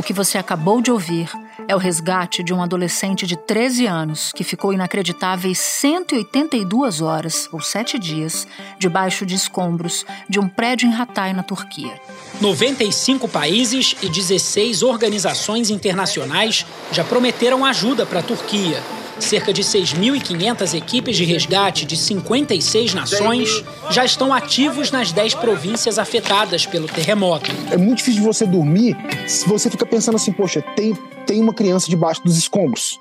O que você acabou de ouvir é o resgate de um adolescente de 13 anos que ficou inacreditáveis 182 horas, ou 7 dias, debaixo de escombros de um prédio em Hatay, na Turquia. 95 países e 16 organizações internacionais já prometeram ajuda para a Turquia. Cerca de 6.500 equipes de resgate de 56 nações já estão ativos nas 10 províncias afetadas pelo terremoto. É muito difícil de você dormir se você fica pensando assim, poxa, tem, tem uma criança debaixo dos escombros.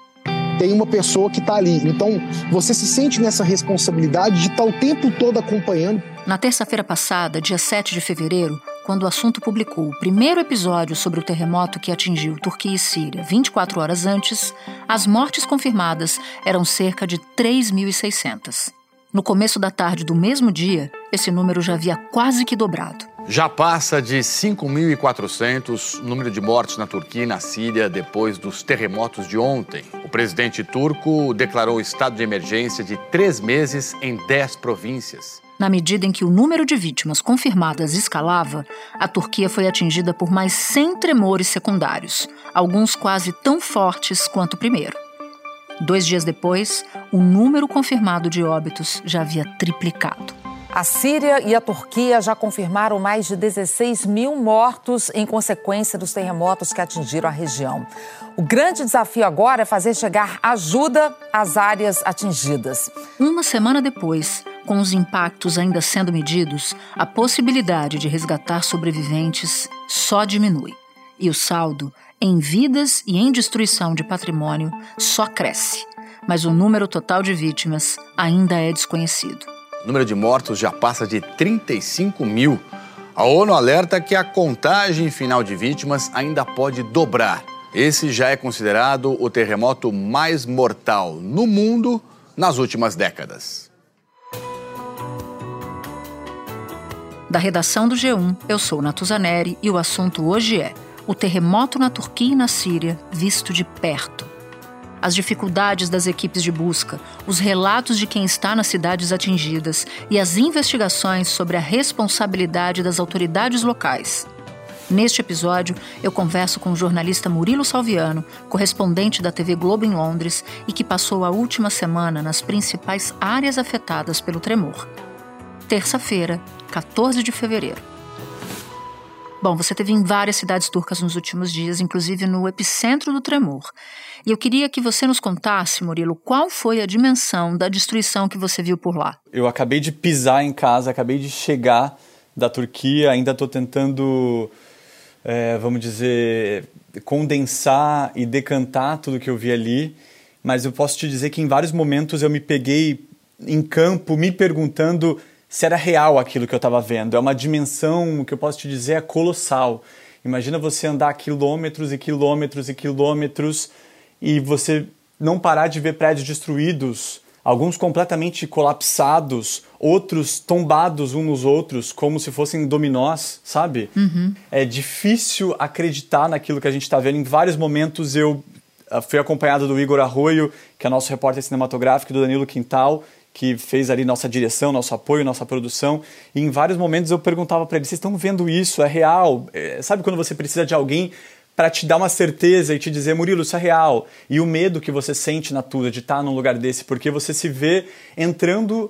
Tem uma pessoa que está ali. Então, você se sente nessa responsabilidade de estar tá o tempo todo acompanhando. Na terça-feira passada, dia 7 de fevereiro, quando o assunto publicou o primeiro episódio sobre o terremoto que atingiu Turquia e Síria 24 horas antes, as mortes confirmadas eram cerca de 3.600. No começo da tarde do mesmo dia, esse número já havia quase que dobrado. Já passa de 5.400 o número de mortes na Turquia e na Síria depois dos terremotos de ontem. O presidente turco declarou estado de emergência de três meses em dez províncias. Na medida em que o número de vítimas confirmadas escalava, a Turquia foi atingida por mais 100 tremores secundários, alguns quase tão fortes quanto o primeiro. Dois dias depois, o número confirmado de óbitos já havia triplicado. A Síria e a Turquia já confirmaram mais de 16 mil mortos em consequência dos terremotos que atingiram a região. O grande desafio agora é fazer chegar ajuda às áreas atingidas. Uma semana depois, com os impactos ainda sendo medidos, a possibilidade de resgatar sobreviventes só diminui. E o saldo, em vidas e em destruição de patrimônio, só cresce. Mas o número total de vítimas ainda é desconhecido. O número de mortos já passa de 35 mil. A ONU alerta que a contagem final de vítimas ainda pode dobrar. Esse já é considerado o terremoto mais mortal no mundo nas últimas décadas. Da redação do G1, eu sou Natuzaneri e o assunto hoje é o terremoto na Turquia e na Síria visto de perto. As dificuldades das equipes de busca, os relatos de quem está nas cidades atingidas e as investigações sobre a responsabilidade das autoridades locais. Neste episódio, eu converso com o jornalista Murilo Salviano, correspondente da TV Globo em Londres e que passou a última semana nas principais áreas afetadas pelo tremor terça-feira, 14 de fevereiro. Bom, você teve em várias cidades turcas nos últimos dias, inclusive no epicentro do tremor. E eu queria que você nos contasse, Murilo, qual foi a dimensão da destruição que você viu por lá? Eu acabei de pisar em casa, acabei de chegar da Turquia, ainda estou tentando, é, vamos dizer, condensar e decantar tudo que eu vi ali, mas eu posso te dizer que em vários momentos eu me peguei em campo me perguntando se era real aquilo que eu estava vendo. É uma dimensão que eu posso te dizer é colossal. Imagina você andar quilômetros e quilômetros e quilômetros e você não parar de ver prédios destruídos, alguns completamente colapsados, outros tombados uns nos outros, como se fossem dominós, sabe? Uhum. É difícil acreditar naquilo que a gente está vendo. Em vários momentos eu ah, fui acompanhado do Igor Arroio, que é nosso repórter cinematográfico, do Danilo Quintal, que fez ali nossa direção, nosso apoio, nossa produção. E em vários momentos eu perguntava para eles: vocês estão vendo isso? É real? É, sabe quando você precisa de alguém para te dar uma certeza e te dizer, Murilo, isso é real? E o medo que você sente na tua de estar num lugar desse, porque você se vê entrando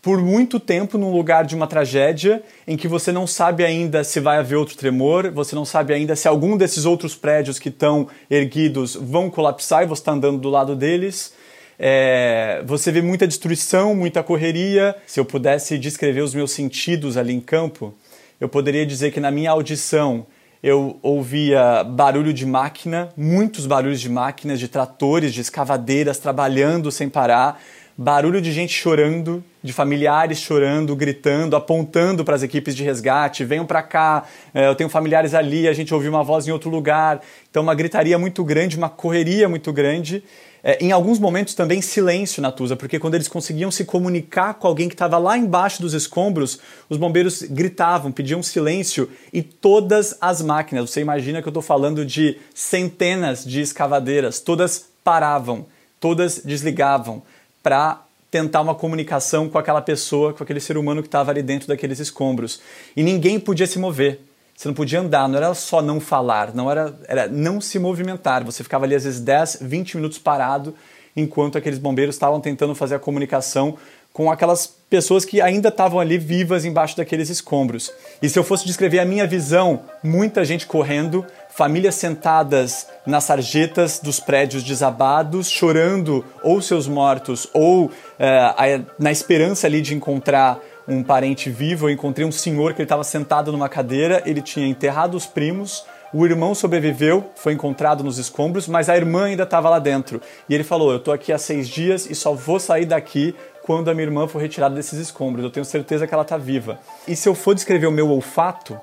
por muito tempo num lugar de uma tragédia em que você não sabe ainda se vai haver outro tremor, você não sabe ainda se algum desses outros prédios que estão erguidos vão colapsar e você está andando do lado deles. É, você vê muita destruição, muita correria. Se eu pudesse descrever os meus sentidos ali em campo, eu poderia dizer que na minha audição eu ouvia barulho de máquina, muitos barulhos de máquinas, de tratores, de escavadeiras trabalhando sem parar, barulho de gente chorando, de familiares chorando, gritando, apontando para as equipes de resgate, venham para cá, é, eu tenho familiares ali, a gente ouviu uma voz em outro lugar. Então uma gritaria muito grande, uma correria muito grande É, em alguns momentos também silêncio na Tusa, porque quando eles conseguiam se comunicar com alguém que estava lá embaixo dos escombros, os bombeiros gritavam, pediam silêncio e todas as máquinas, você imagina que eu estou falando de centenas de escavadeiras, todas paravam, todas desligavam para tentar uma comunicação com aquela pessoa, com aquele ser humano que estava ali dentro daqueles escombros. E ninguém podia se mover. Você não podia andar, não era só não falar, não era, era não se movimentar. Você ficava ali às vezes 10, 20 minutos parado enquanto aqueles bombeiros estavam tentando fazer a comunicação com aquelas pessoas que ainda estavam ali vivas embaixo daqueles escombros. E se eu fosse descrever a minha visão, muita gente correndo, famílias sentadas nas sarjetas dos prédios desabados, chorando ou seus mortos, ou é, na esperança ali de encontrar um parente vivo. Eu encontrei um senhor que ele estava sentado numa cadeira, ele tinha enterrado os primos, o irmão sobreviveu, foi encontrado nos escombros, mas a irmã ainda estava lá dentro. E ele falou: Eu estou aqui há seis dias e só vou sair daqui quando a minha irmã for retirada desses escombros. Eu tenho certeza que ela está viva. E se eu for descrever o meu olfato,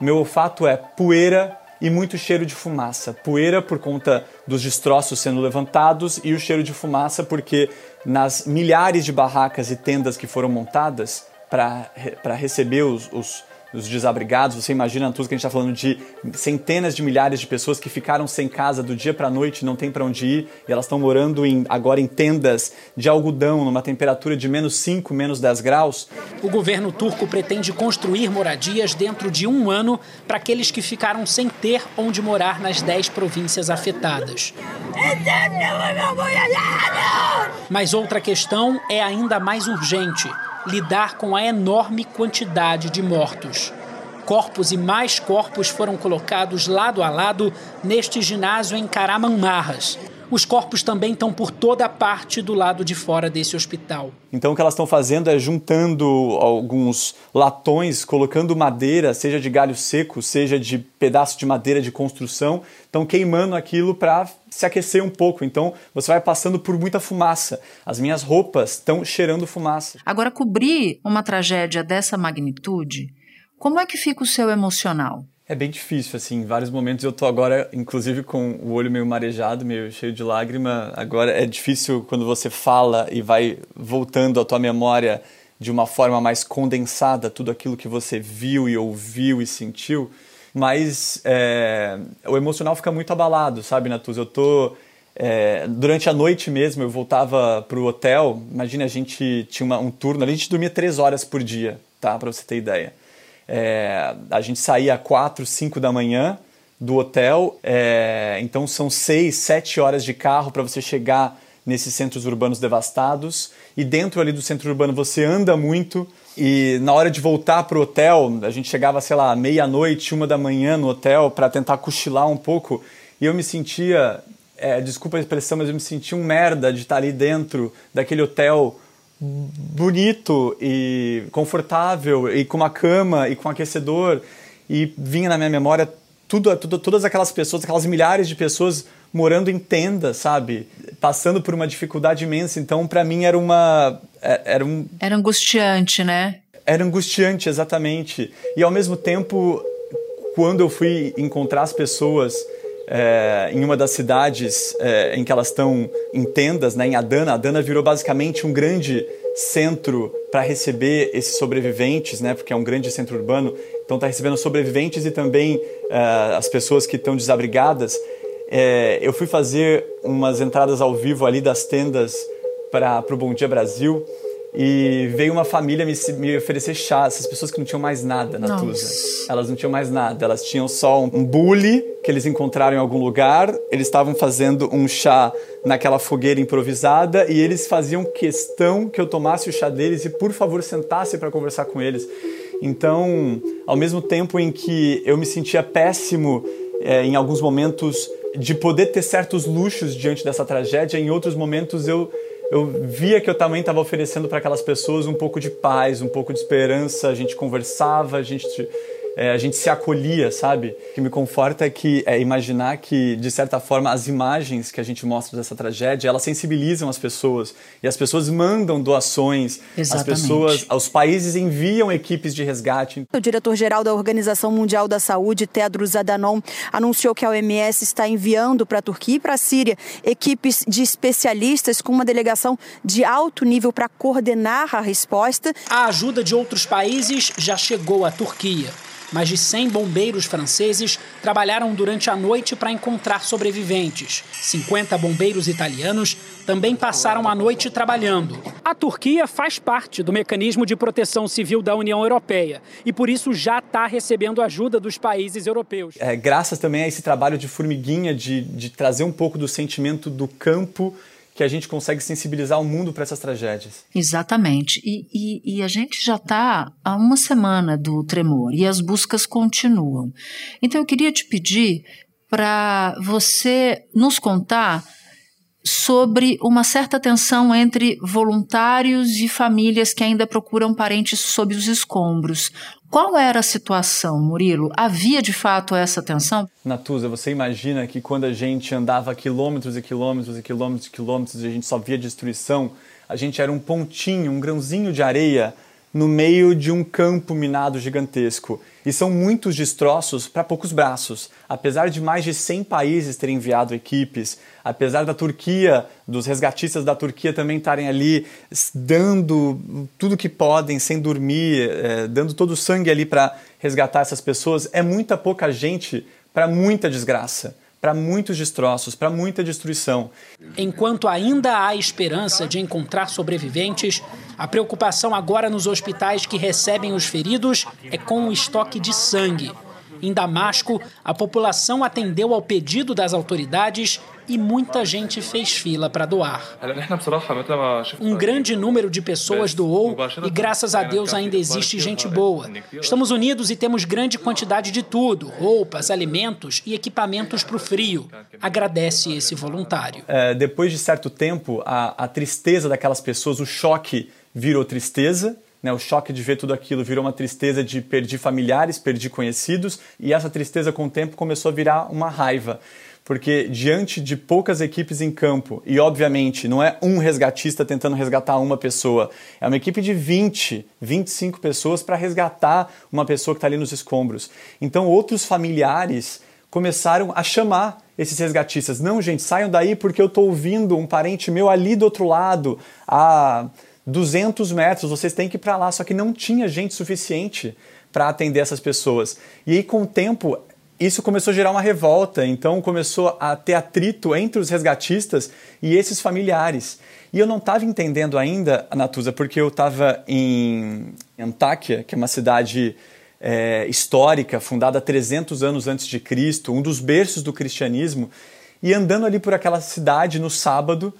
meu olfato é poeira e muito cheiro de fumaça. Poeira por conta dos destroços sendo levantados e o cheiro de fumaça porque nas milhares de barracas e tendas que foram montadas para receber os, os os desabrigados. Você imagina tudo que a gente está falando de centenas de milhares de pessoas que ficaram sem casa do dia para a noite, não tem para onde ir, e elas estão morando em, agora em tendas de algodão, numa temperatura de menos 5, menos 10 graus. O governo turco pretende construir moradias dentro de um ano para aqueles que ficaram sem ter onde morar nas 10 províncias afetadas. Mas outra questão é ainda mais urgente lidar com a enorme quantidade de mortos. Corpos e mais corpos foram colocados lado a lado neste ginásio em Karamanmarras. Os corpos também estão por toda a parte do lado de fora desse hospital. Então o que elas estão fazendo é juntando alguns latões, colocando madeira, seja de galho seco, seja de pedaço de madeira de construção, estão queimando aquilo para se aquecer um pouco. Então você vai passando por muita fumaça. As minhas roupas estão cheirando fumaça. Agora, cobrir uma tragédia dessa magnitude, como é que fica o seu emocional? É bem difícil, assim, em vários momentos eu tô agora, inclusive com o olho meio marejado, meio cheio de lágrima. Agora é difícil quando você fala e vai voltando à tua memória de uma forma mais condensada tudo aquilo que você viu e ouviu e sentiu. Mas é, o emocional fica muito abalado, sabe, Natuz? Eu tô é, durante a noite mesmo, eu voltava pro hotel. Imagina, a gente tinha uma, um turno, a gente dormia três horas por dia, tá? Para você ter ideia. É, a gente saía às 4, 5 da manhã do hotel, é, então são 6, 7 horas de carro para você chegar nesses centros urbanos devastados. E dentro ali do centro urbano você anda muito. E na hora de voltar para o hotel, a gente chegava, sei lá, meia-noite, uma da manhã no hotel para tentar cochilar um pouco. E eu me sentia, é, desculpa a expressão, mas eu me sentia um merda de estar ali dentro daquele hotel bonito e confortável e com uma cama e com um aquecedor e vinha na minha memória tudo, tudo, todas aquelas pessoas, aquelas milhares de pessoas morando em tendas, sabe, passando por uma dificuldade imensa. Então, para mim era uma é, era um era angustiante, né? Era angustiante, exatamente. E ao mesmo tempo, quando eu fui encontrar as pessoas é, em uma das cidades é, em que elas estão em tendas, né, em Adana. Adana virou basicamente um grande centro para receber esses sobreviventes, né, porque é um grande centro urbano. Então está recebendo sobreviventes e também é, as pessoas que estão desabrigadas. É, eu fui fazer umas entradas ao vivo ali das tendas para o Bom Dia Brasil e veio uma família me, me oferecer chá, essas pessoas que não tinham mais nada na Nossa. Tusa. Elas não tinham mais nada, elas tinham só um, bule que eles encontraram em algum lugar, eles estavam fazendo um chá naquela fogueira improvisada e eles faziam questão que eu tomasse o chá deles e por favor sentasse para conversar com eles. Então, ao mesmo tempo em que eu me sentia péssimo é, em alguns momentos de poder ter certos luxos diante dessa tragédia, em outros momentos eu eu via que eu também estava oferecendo para aquelas pessoas um pouco de paz, um pouco de esperança. A gente conversava, a gente é, a gente se acolhia, sabe? O que me conforta é que é imaginar que, de certa forma, as imagens que a gente mostra dessa tragédia, elas sensibilizam as pessoas. E as pessoas mandam doações, Exatamente. as pessoas, os países enviam equipes de resgate. O diretor-geral da Organização Mundial da Saúde, Tedros Adhanom, anunciou que a OMS está enviando para a Turquia e para a Síria equipes de especialistas com uma delegação de alto nível para coordenar a resposta. A ajuda de outros países já chegou à Turquia. Mais de 100 bombeiros franceses trabalharam durante a noite para encontrar sobreviventes. 50 bombeiros italianos também passaram a noite trabalhando. A Turquia faz parte do mecanismo de proteção civil da União Europeia e por isso já está recebendo ajuda dos países europeus. É, graças também a esse trabalho de formiguinha, de, de trazer um pouco do sentimento do campo que a gente consegue sensibilizar o mundo para essas tragédias. Exatamente. E, e, e a gente já está há uma semana do tremor e as buscas continuam. Então eu queria te pedir para você nos contar sobre uma certa tensão entre voluntários e famílias que ainda procuram parentes sob os escombros. Qual era a situação, Murilo? Havia de fato essa tensão? Natuza, você imagina que quando a gente andava quilômetros e quilômetros e quilômetros e quilômetros e a gente só via destruição, a gente era um pontinho, um grãozinho de areia no meio de um campo minado gigantesco. E são muitos destroços para poucos braços. Apesar de mais de 100 países terem enviado equipes, apesar da Turquia, dos resgatistas da Turquia também estarem ali dando tudo que podem, sem dormir, é, dando todo o sangue ali para resgatar essas pessoas, é muita pouca gente para muita desgraça para muitos destroços, para muita destruição. Enquanto ainda há esperança de encontrar sobreviventes, a preocupação agora nos hospitais que recebem os feridos é com o estoque de sangue. Em Damasco, a população atendeu ao pedido das autoridades e muita gente fez fila para doar. Um grande número de pessoas doou e, graças a Deus, ainda existe gente boa. Estamos unidos e temos grande quantidade de tudo: roupas, alimentos e equipamentos para o frio. Agradece esse voluntário. É, depois de certo tempo, a, a tristeza daquelas pessoas, o choque virou tristeza né, o choque de ver tudo aquilo virou uma tristeza de perder familiares, perder conhecidos, e essa tristeza com o tempo começou a virar uma raiva. Porque diante de poucas equipes em campo, e obviamente não é um resgatista tentando resgatar uma pessoa, é uma equipe de 20, 25 pessoas para resgatar uma pessoa que está ali nos escombros. Então outros familiares começaram a chamar esses resgatistas. Não, gente, saiam daí porque eu estou ouvindo um parente meu ali do outro lado, a 200 metros, vocês têm que ir para lá. Só que não tinha gente suficiente para atender essas pessoas. E aí, com o tempo, isso começou a gerar uma revolta. Então, começou a ter atrito entre os resgatistas e esses familiares. E eu não estava entendendo ainda, Natuza, porque eu estava em Antáquia, que é uma cidade é, histórica, fundada 300 anos antes de Cristo, um dos berços do cristianismo. E andando ali por aquela cidade no sábado,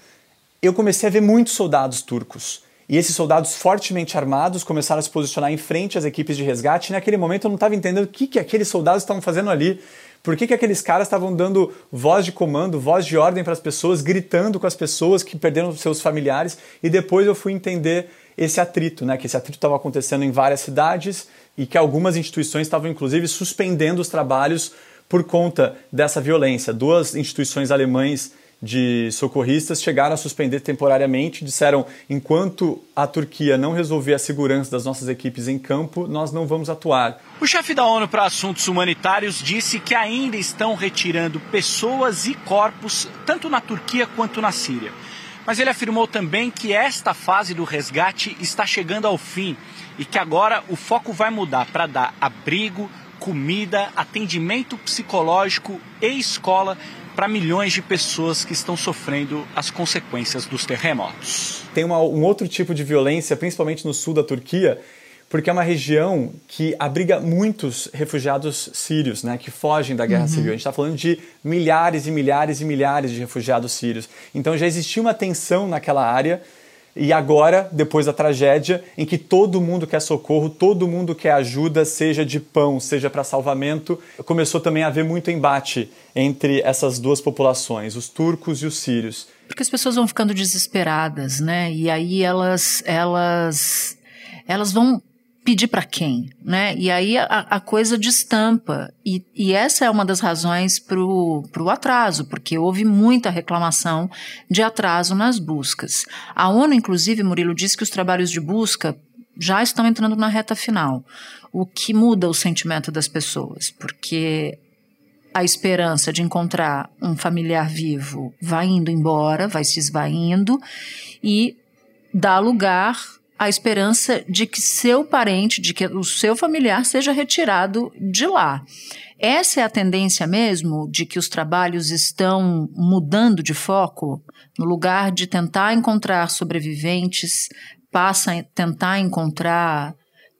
eu comecei a ver muitos soldados turcos. E esses soldados fortemente armados começaram a se posicionar em frente às equipes de resgate. E naquele momento eu não estava entendendo o que, que aqueles soldados estavam fazendo ali. Por que, que aqueles caras estavam dando voz de comando, voz de ordem para as pessoas, gritando com as pessoas que perderam seus familiares? E depois eu fui entender esse atrito, né? que esse atrito estava acontecendo em várias cidades e que algumas instituições estavam inclusive suspendendo os trabalhos por conta dessa violência. Duas instituições alemães de socorristas chegaram a suspender temporariamente, disseram: enquanto a Turquia não resolver a segurança das nossas equipes em campo, nós não vamos atuar. O chefe da ONU para Assuntos Humanitários disse que ainda estão retirando pessoas e corpos, tanto na Turquia quanto na Síria. Mas ele afirmou também que esta fase do resgate está chegando ao fim e que agora o foco vai mudar para dar abrigo, comida, atendimento psicológico e escola para milhões de pessoas que estão sofrendo as consequências dos terremotos. Tem uma, um outro tipo de violência, principalmente no sul da Turquia, porque é uma região que abriga muitos refugiados sírios, né, que fogem da guerra uhum. civil. A gente está falando de milhares e milhares e milhares de refugiados sírios. Então já existia uma tensão naquela área e agora, depois da tragédia, em que todo mundo quer socorro, todo mundo quer ajuda, seja de pão, seja para salvamento, começou também a haver muito embate entre essas duas populações, os turcos e os sírios. Porque as pessoas vão ficando desesperadas, né? E aí elas, elas, elas vão pedir para quem, né? E aí a, a coisa destampa. E, e, essa é uma das razões para o atraso, porque houve muita reclamação de atraso nas buscas. A ONU, inclusive, Murilo, disse que os trabalhos de busca já estão entrando na reta final, o que muda o sentimento das pessoas, porque a esperança de encontrar um familiar vivo vai indo embora, vai se esvaindo e dá lugar a esperança de que seu parente, de que o seu familiar seja retirado de lá. Essa é a tendência mesmo de que os trabalhos estão mudando de foco, no lugar de tentar encontrar sobreviventes, passa a tentar encontrar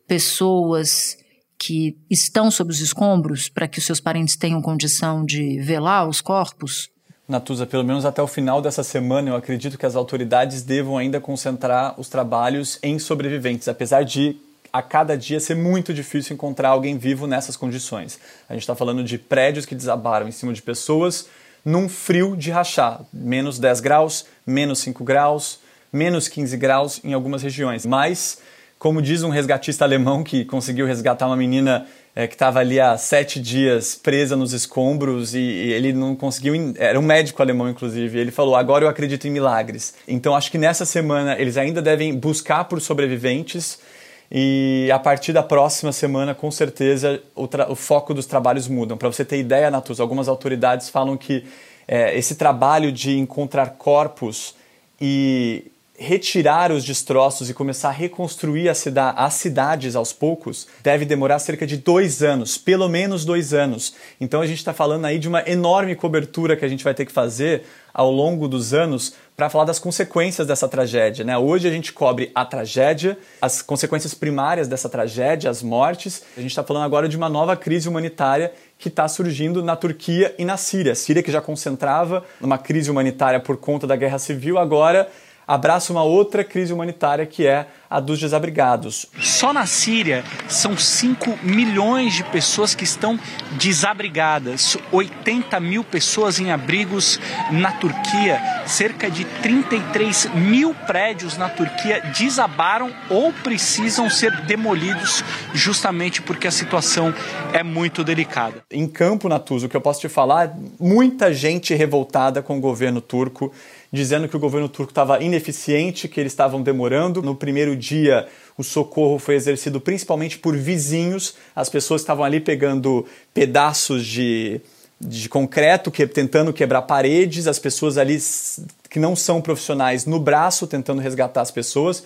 pessoas que estão sob os escombros para que os seus parentes tenham condição de velar os corpos? Natuza, pelo menos até o final dessa semana, eu acredito que as autoridades devam ainda concentrar os trabalhos em sobreviventes, apesar de a cada dia ser muito difícil encontrar alguém vivo nessas condições. A gente está falando de prédios que desabaram em cima de pessoas num frio de rachar, menos 10 graus, menos 5 graus, menos 15 graus em algumas regiões. Mas, como diz um resgatista alemão que conseguiu resgatar uma menina é, que estava ali há sete dias presa nos escombros e, e, ele não conseguiu. Era um médico alemão, inclusive. Ele falou: agora eu acredito em milagres. Então acho que nessa semana eles ainda devem buscar por sobreviventes. E a partir da próxima semana, com certeza, o, o foco dos trabalhos mudam. Para você ter ideia, Natus, algumas autoridades falam que é, esse trabalho de encontrar corpos e retirar os destroços e começar a reconstruir a cida as cidades aos poucos deve demorar cerca de dois anos, pelo menos dois anos. Então a gente está falando aí de uma enorme cobertura que a gente vai ter que fazer ao longo dos anos para falar das consequências dessa tragédia. Né? Hoje a gente cobre a tragédia, as consequências primárias dessa tragédia, as mortes. A gente está falando agora de uma nova crise humanitária que está surgindo na Turquia e na Síria. A Síria que já concentrava numa crise humanitária por conta da guerra civil, agora abraça uma outra crise humanitária que é a dos desabrigados. Só na Síria são 5 milhões de pessoas que estão desabrigadas, 80 mil pessoas em abrigos na Turquia, cerca de 33 mil prédios na Turquia desabaram ou precisam ser demolidos justamente porque a situação é muito delicada. Em campo, Natuzo, o que eu posso te falar, muita gente revoltada com o governo turco dizendo que o governo turco estava ineficiente, que eles estavam demorando. No primeiro dia, o socorro foi exercido principalmente por vizinhos, as pessoas estavam ali pegando pedaços de, de concreto, que, tentando quebrar paredes, as pessoas ali que não são profissionais no braço, tentando resgatar as pessoas.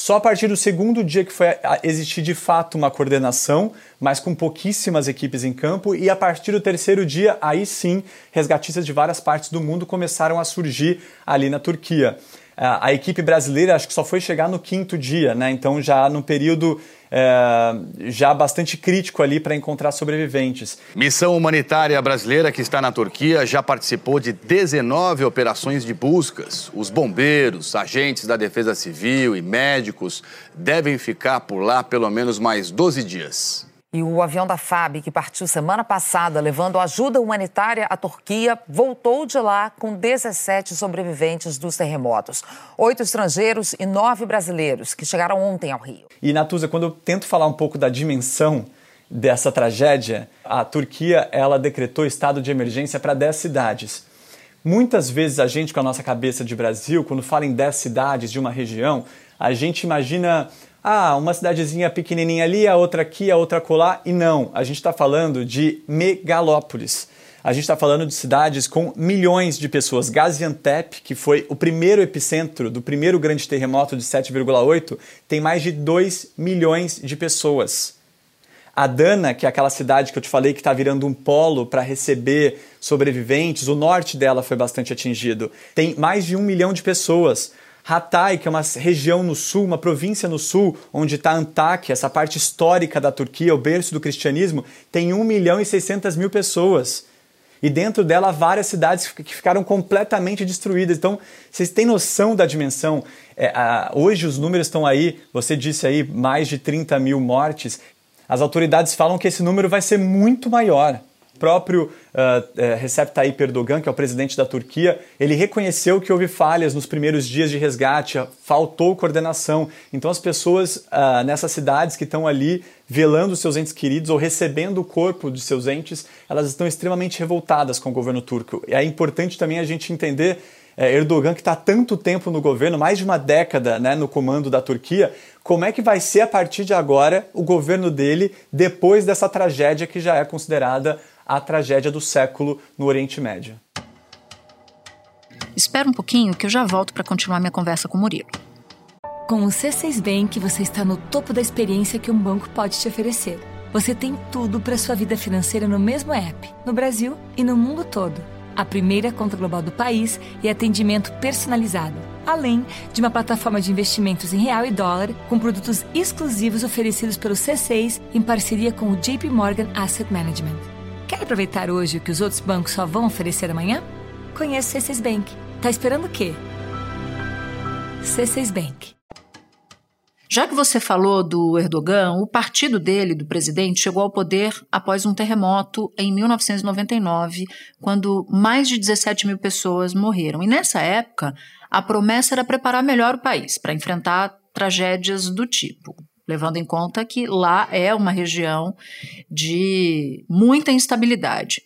Só a partir do segundo dia que foi existir de fato uma coordenação, mas com pouquíssimas equipes em campo, e a partir do terceiro dia, aí sim, resgatistas de várias partes do mundo começaram a surgir ali na Turquia. A equipe brasileira acho que só foi chegar no quinto dia, né? Então já no período é, já bastante crítico ali para encontrar sobreviventes. Missão humanitária brasileira que está na Turquia já participou de 19 operações de buscas. Os bombeiros, agentes da Defesa Civil e médicos devem ficar por lá pelo menos mais 12 dias. E o avião da FAB, que partiu semana passada levando ajuda humanitária à Turquia, voltou de lá com 17 sobreviventes dos terremotos. Oito estrangeiros e nove brasileiros, que chegaram ontem ao Rio. E, Natuza, quando eu tento falar um pouco da dimensão dessa tragédia, a Turquia ela decretou estado de emergência para 10 cidades. Muitas vezes a gente, com a nossa cabeça de Brasil, quando fala em 10 cidades de uma região, a gente imagina ah, uma cidadezinha pequenininha ali, a outra aqui, a outra colar. E não, a gente está falando de megalópolis. A gente está falando de cidades com milhões de pessoas. Gaziantep, que foi o primeiro epicentro do primeiro grande terremoto de 7,8, tem mais de 2 milhões de pessoas. Adana, que é aquela cidade que eu te falei que está virando um polo para receber sobreviventes, o norte dela foi bastante atingido. Tem mais de um milhão de pessoas. Hatay, que é uma região no sul, uma província no sul, onde está Antáquia, essa parte histórica da Turquia, o berço do cristianismo, tem 1 milhão e 600 mil pessoas. E dentro dela, várias cidades que ficaram completamente destruídas. Então, vocês têm noção da dimensão? É, a, hoje os números estão aí, você disse aí, mais de 30 mil mortes. As autoridades falam que esse número vai ser muito maior. Próprio uh, Recep Tayyip Erdogan, que é o presidente da Turquia, ele reconheceu que houve falhas nos primeiros dias de resgate, faltou coordenação. Então as pessoas uh, nessas cidades que estão ali velando seus entes queridos ou recebendo o corpo de seus entes, elas estão extremamente revoltadas com o governo turco. E é importante também a gente entender é, Erdogan, que está tanto tempo no governo, mais de uma década né, no comando da Turquia, como é que vai ser a partir de agora o governo dele depois dessa tragédia que já é considerada a tragédia do século no Oriente Médio? Espera um pouquinho que eu já volto para continuar minha conversa com o Murilo. Com o C6 Bank, você está no topo da experiência que um banco pode te oferecer. Você tem tudo para sua vida financeira no mesmo app, no Brasil e no mundo todo a primeira conta global do país e atendimento personalizado, além de uma plataforma de investimentos em real e dólar com produtos exclusivos oferecidos pelo C6 em parceria com o JP Morgan Asset Management. Quer aproveitar hoje o que os outros bancos só vão oferecer amanhã? Conheça o C6 Bank. Tá esperando o quê? C6 Bank. Já que você falou do Erdogan, o partido dele, do presidente, chegou ao poder após um terremoto em 1999, quando mais de 17 mil pessoas morreram. E nessa época, a promessa era preparar melhor o país para enfrentar tragédias do tipo. Levando em conta que lá é uma região de muita instabilidade.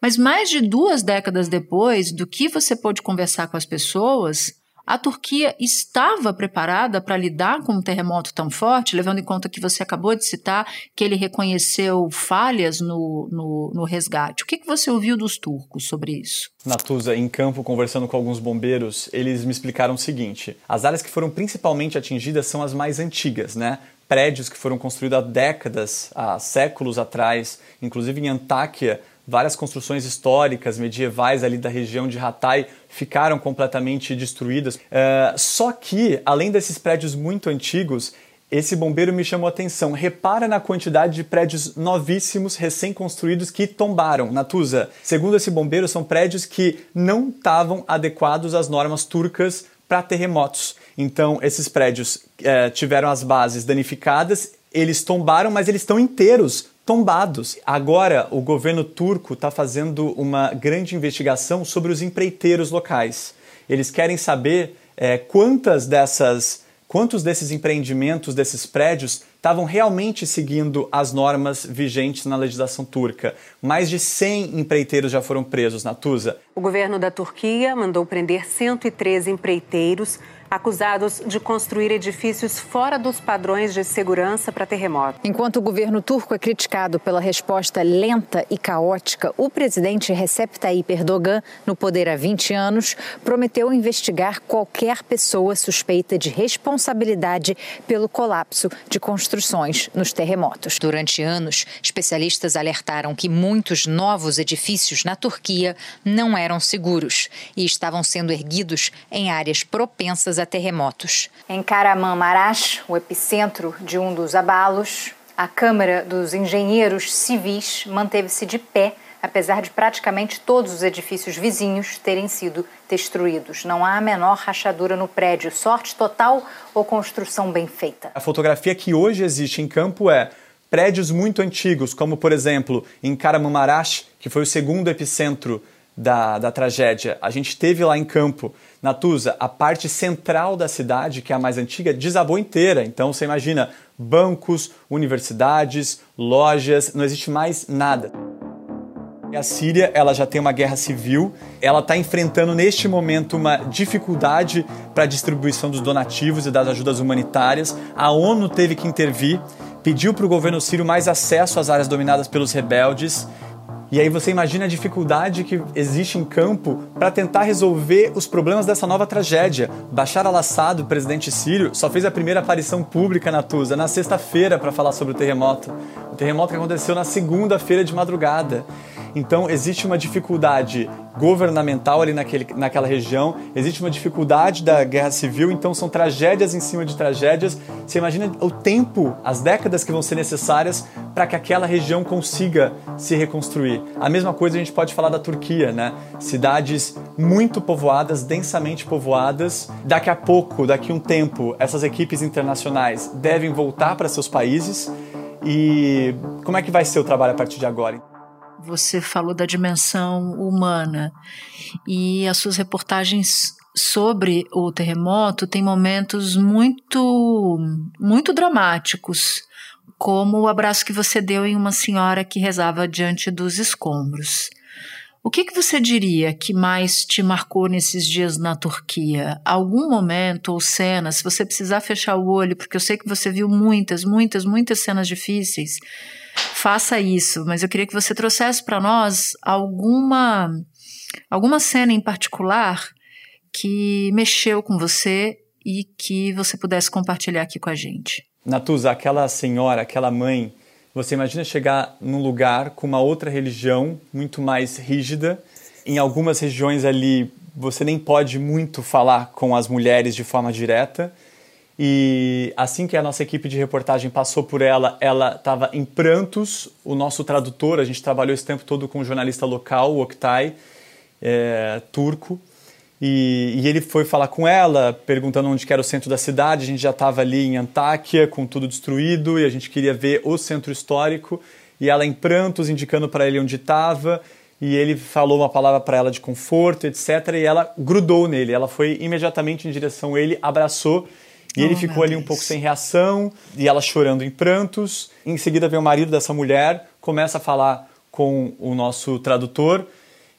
Mas mais de duas décadas depois, do que você pôde conversar com as pessoas, a Turquia estava preparada para lidar com um terremoto tão forte, levando em conta que você acabou de citar que ele reconheceu falhas no, no, no resgate. O que, que você ouviu dos turcos sobre isso? Natuza, em campo, conversando com alguns bombeiros, eles me explicaram o seguinte: as áreas que foram principalmente atingidas são as mais antigas, né? Prédios que foram construídos há décadas, há séculos atrás, inclusive em Antáquia várias construções históricas medievais ali da região de Hatay ficaram completamente destruídas. Uh, só que, além desses prédios muito antigos, esse bombeiro me chamou a atenção. Repara na quantidade de prédios novíssimos, recém-construídos que tombaram. Natuza, segundo esse bombeiro, são prédios que não estavam adequados às normas turcas para terremotos. Então, esses prédios eh, tiveram as bases danificadas, eles tombaram, mas eles estão inteiros, tombados. Agora, o governo turco está fazendo uma grande investigação sobre os empreiteiros locais. Eles querem saber é, quantas dessas, quantos desses empreendimentos, desses prédios, estavam realmente seguindo as normas vigentes na legislação turca. Mais de 100 empreiteiros já foram presos na Tusa. O governo da Turquia mandou prender 113 empreiteiros acusados de construir edifícios fora dos padrões de segurança para terremoto. Enquanto o governo turco é criticado pela resposta lenta e caótica, o presidente Recep Tayyip Erdogan, no poder há 20 anos, prometeu investigar qualquer pessoa suspeita de responsabilidade pelo colapso de construções nos terremotos. Durante anos, especialistas alertaram que muitos novos edifícios na Turquia não eram seguros e estavam sendo erguidos em áreas propensas a terremotos. Em Kahramanmaraş, o epicentro de um dos abalos, a Câmara dos Engenheiros Civis manteve-se de pé, apesar de praticamente todos os edifícios vizinhos terem sido destruídos. Não há a menor rachadura no prédio. Sorte total ou construção bem feita? A fotografia que hoje existe em campo é prédios muito antigos, como por exemplo em Kahramanmaraş, que foi o segundo epicentro da, da tragédia. A gente teve lá em campo Natuza, a parte central da cidade, que é a mais antiga, desabou inteira. Então você imagina bancos, universidades, lojas, não existe mais nada. A Síria ela já tem uma guerra civil, ela está enfrentando neste momento uma dificuldade para a distribuição dos donativos e das ajudas humanitárias. A ONU teve que intervir, pediu para o governo sírio mais acesso às áreas dominadas pelos rebeldes e aí você imagina a dificuldade que existe em campo para tentar resolver os problemas dessa nova tragédia. Bashar al-Assad, presidente sírio, só fez a primeira aparição pública na Tusa na sexta-feira para falar sobre o terremoto. O terremoto que aconteceu na segunda-feira de madrugada. Então existe uma dificuldade governamental ali naquele, naquela região, existe uma dificuldade da guerra civil, então são tragédias em cima de tragédias. Você imagina o tempo, as décadas que vão ser necessárias para que aquela região consiga se reconstruir. A mesma coisa a gente pode falar da Turquia, né? Cidades muito povoadas, densamente povoadas. Daqui a pouco, daqui a um tempo, essas equipes internacionais devem voltar para seus países. E como é que vai ser o trabalho a partir de agora? Você falou da dimensão humana e as suas reportagens sobre o terremoto têm momentos muito muito dramáticos, como o abraço que você deu em uma senhora que rezava diante dos escombros. O que, que você diria que mais te marcou nesses dias na Turquia? Algum momento ou cena, se você precisar fechar o olho, porque eu sei que você viu muitas, muitas, muitas cenas difíceis, faça isso, mas eu queria que você trouxesse para nós alguma alguma cena em particular que mexeu com você e que você pudesse compartilhar aqui com a gente. Natuza, aquela senhora, aquela mãe você imagina chegar num lugar com uma outra religião muito mais rígida. Em algumas regiões ali você nem pode muito falar com as mulheres de forma direta. E assim que a nossa equipe de reportagem passou por ela, ela estava em prantos. O nosso tradutor, a gente trabalhou esse tempo todo com um jornalista local, o Oktay, é, turco. E, e, ele foi falar com ela, perguntando onde era o centro da cidade. A gente já estava ali em Antáquia, com tudo destruído, e a gente queria ver o centro histórico. E ela em prantos, indicando para ele onde estava. E ele falou uma palavra para ela de conforto, etc. E ela grudou nele. Ela foi imediatamente em direção a ele, abraçou. E oh, ele ficou ali um pouco sem reação, e ela chorando em prantos. Em seguida vem o marido dessa mulher, começa a falar com o nosso tradutor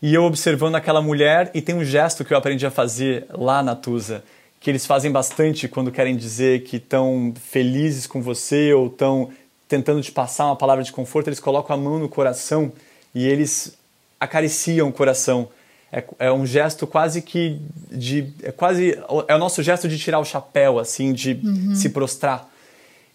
e eu observando aquela mulher, e tem um gesto que eu aprendi a fazer lá na Tusa, que eles fazem bastante quando querem dizer que estão felizes com você ou estão tentando te passar uma palavra de conforto, eles colocam a mão no coração e eles acariciam o coração. É, é um gesto quase que de é quase é o nosso gesto de tirar o chapéu assim, de uhum. se prostrar.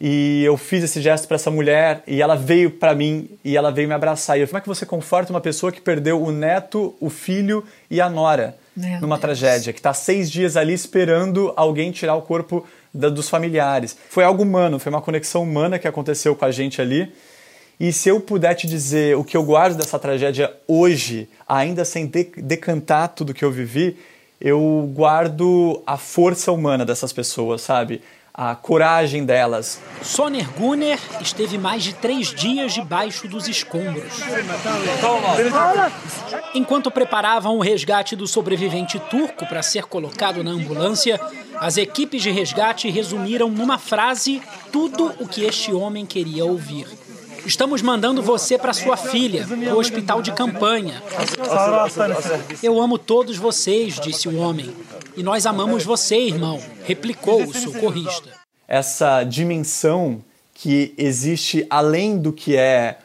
E eu fiz esse gesto para essa mulher e ela veio para mim e ela veio me abraçar. E eu falei, como é que você conforta uma pessoa que perdeu o neto, o filho e a nora Meu numa Deus. tragédia, que está seis dias ali esperando alguém tirar o corpo da, dos familiares? Foi algo humano, foi uma conexão humana que aconteceu com a gente ali. E se eu puder te dizer o que eu guardo dessa tragédia hoje, ainda sem de decantar tudo que eu vivi, eu guardo a força humana dessas pessoas, sabe? a coragem delas. Soner Gunner esteve mais de três dias debaixo dos escombros. Enquanto preparavam o resgate do sobrevivente turco para ser colocado na ambulância, as equipes de resgate resumiram numa frase tudo o que este homem queria ouvir. Estamos mandando você para sua filha, o hospital de campanha. Eu amo todos vocês, disse o homem. E nós amamos você, irmão, replicou o socorrista. Essa dimensão que existe além do que é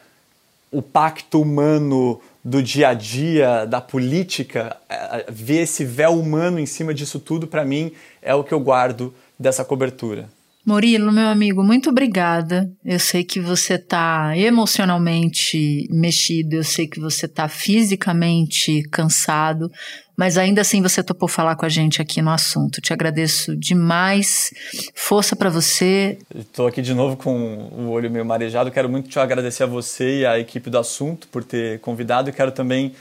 o pacto humano do dia a dia, da política, é, ver esse véu humano em cima disso tudo, para mim, é o que eu guardo dessa cobertura. Murilo, meu amigo, muito obrigada. Eu sei que você está emocionalmente mexido, eu sei que você está fisicamente cansado, mas ainda assim você topou falar com a gente aqui no assunto. Te agradeço demais. Força para você. Estou aqui de novo com o olho meio marejado. Quero muito te agradecer a você e a equipe do assunto por ter convidado quero também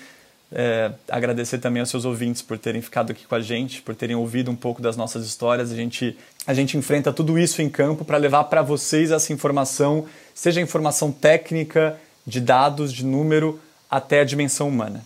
é, agradecer também aos seus ouvintes por terem ficado aqui com a gente, por terem ouvido um pouco das nossas histórias. A gente, a gente enfrenta tudo isso em campo para levar para vocês essa informação, seja informação técnica, de dados, de número, até a dimensão humana.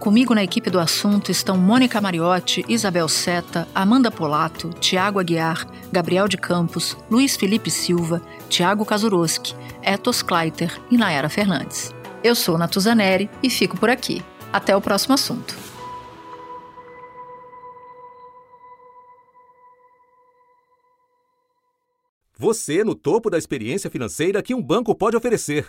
Comigo na equipe do assunto estão Mônica Mariotti, Isabel Seta, Amanda Polato, Tiago Aguiar, Gabriel de Campos, Luiz Felipe Silva, Tiago Kazuroski, Etos Kleiter e Nayara Fernandes. Eu sou Natuzaneri e fico por aqui. Até o próximo assunto. Você no topo da experiência financeira que um banco pode oferecer.